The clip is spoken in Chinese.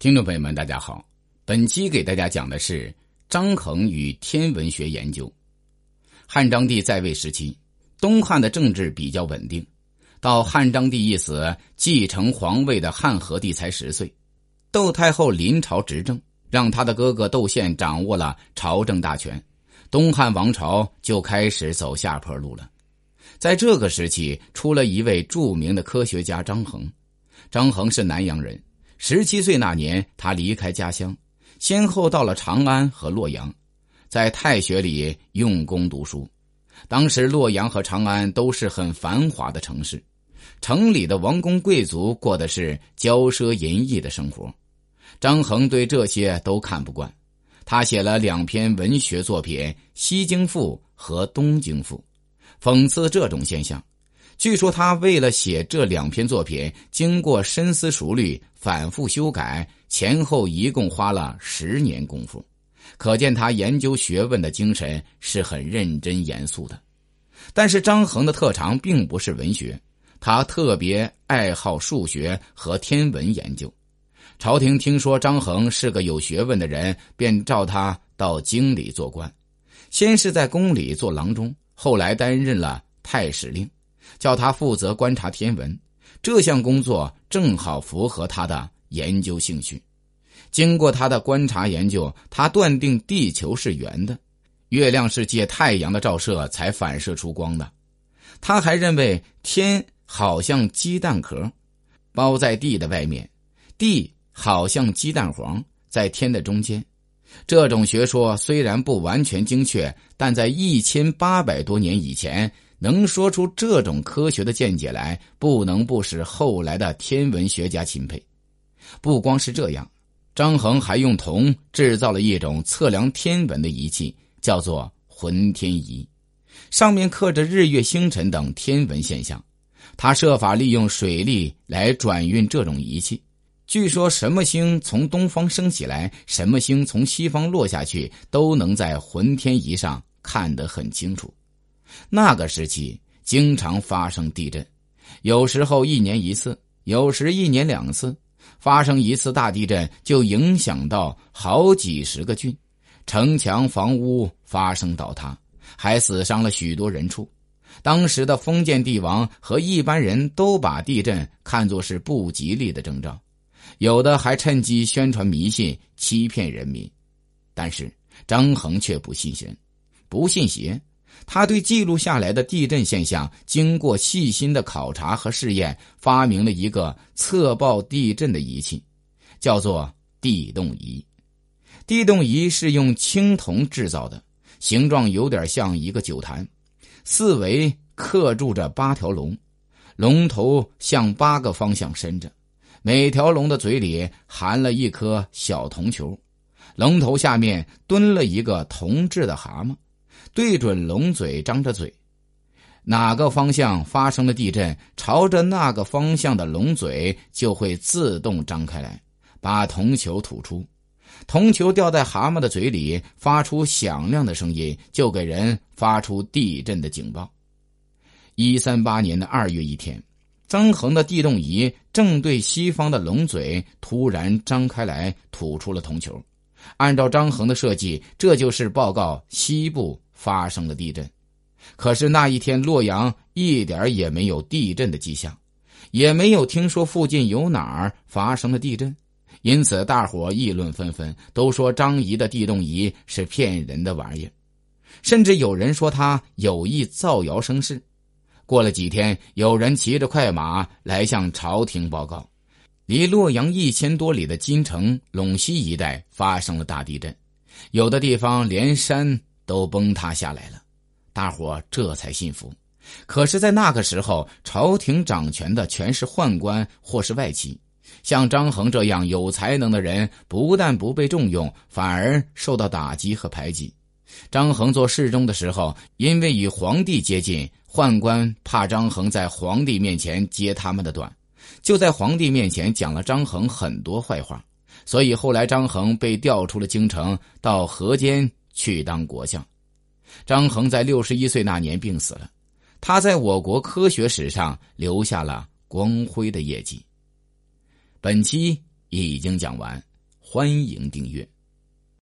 听众朋友们，大家好。本期给大家讲的是张衡与天文学研究。汉章帝在位时期，东汉的政治比较稳定。到汉章帝一死，继承皇位的汉和帝才十岁。窦太后临朝执政，让他的哥哥窦宪掌握了朝政大权，东汉王朝就开始走下坡路了。在这个时期，出了一位著名的科学家张衡。张衡是南阳人。十七岁那年，他离开家乡，先后到了长安和洛阳，在太学里用功读书。当时洛阳和长安都是很繁华的城市，城里的王公贵族过的是骄奢淫逸的生活。张衡对这些都看不惯，他写了两篇文学作品《西京赋》和《东京赋》，讽刺这种现象。据说他为了写这两篇作品，经过深思熟虑、反复修改，前后一共花了十年功夫，可见他研究学问的精神是很认真严肃的。但是张衡的特长并不是文学，他特别爱好数学和天文研究。朝廷听说张衡是个有学问的人，便召他到京里做官，先是在宫里做郎中，后来担任了太史令。叫他负责观察天文，这项工作正好符合他的研究兴趣。经过他的观察研究，他断定地球是圆的，月亮是借太阳的照射才反射出光的。他还认为天好像鸡蛋壳，包在地的外面，地好像鸡蛋黄在天的中间。这种学说虽然不完全精确，但在一千八百多年以前。能说出这种科学的见解来，不能不使后来的天文学家钦佩。不光是这样，张衡还用铜制造了一种测量天文的仪器，叫做浑天仪，上面刻着日月星辰等天文现象。他设法利用水力来转运这种仪器。据说，什么星从东方升起来，什么星从西方落下去，都能在浑天仪上看得很清楚。那个时期经常发生地震，有时候一年一次，有时一年两次。发生一次大地震就影响到好几十个郡，城墙、房屋发生倒塌，还死伤了许多人畜。当时的封建帝王和一般人都把地震看作是不吉利的征兆，有的还趁机宣传迷信，欺骗人民。但是张衡却不信神，不信邪。他对记录下来的地震现象，经过细心的考察和试验，发明了一个测报地震的仪器，叫做地动仪。地动仪是用青铜制造的，形状有点像一个酒坛，四围刻住着八条龙，龙头向八个方向伸着，每条龙的嘴里含了一颗小铜球，龙头下面蹲了一个铜制的蛤蟆。对准龙嘴，张着嘴，哪个方向发生了地震，朝着那个方向的龙嘴就会自动张开来，把铜球吐出。铜球掉在蛤蟆的嘴里，发出响亮的声音，就给人发出地震的警报。一三八年的二月一天，张衡的地动仪正对西方的龙嘴突然张开来，吐出了铜球。按照张衡的设计，这就是报告西部。发生了地震，可是那一天洛阳一点也没有地震的迹象，也没有听说附近有哪儿发生了地震，因此大伙议论纷纷，都说张仪的地动仪是骗人的玩意儿，甚至有人说他有意造谣生事。过了几天，有人骑着快马来向朝廷报告，离洛阳一千多里的金城陇西一带发生了大地震，有的地方连山。都崩塌下来了，大伙这才信服。可是，在那个时候，朝廷掌权的全是宦官或是外戚，像张衡这样有才能的人，不但不被重用，反而受到打击和排挤。张衡做侍中的时候，因为与皇帝接近，宦官怕张衡在皇帝面前揭他们的短，就在皇帝面前讲了张衡很多坏话，所以后来张衡被调出了京城，到河间。去当国相，张衡在六十一岁那年病死了。他在我国科学史上留下了光辉的业绩。本期已经讲完，欢迎订阅。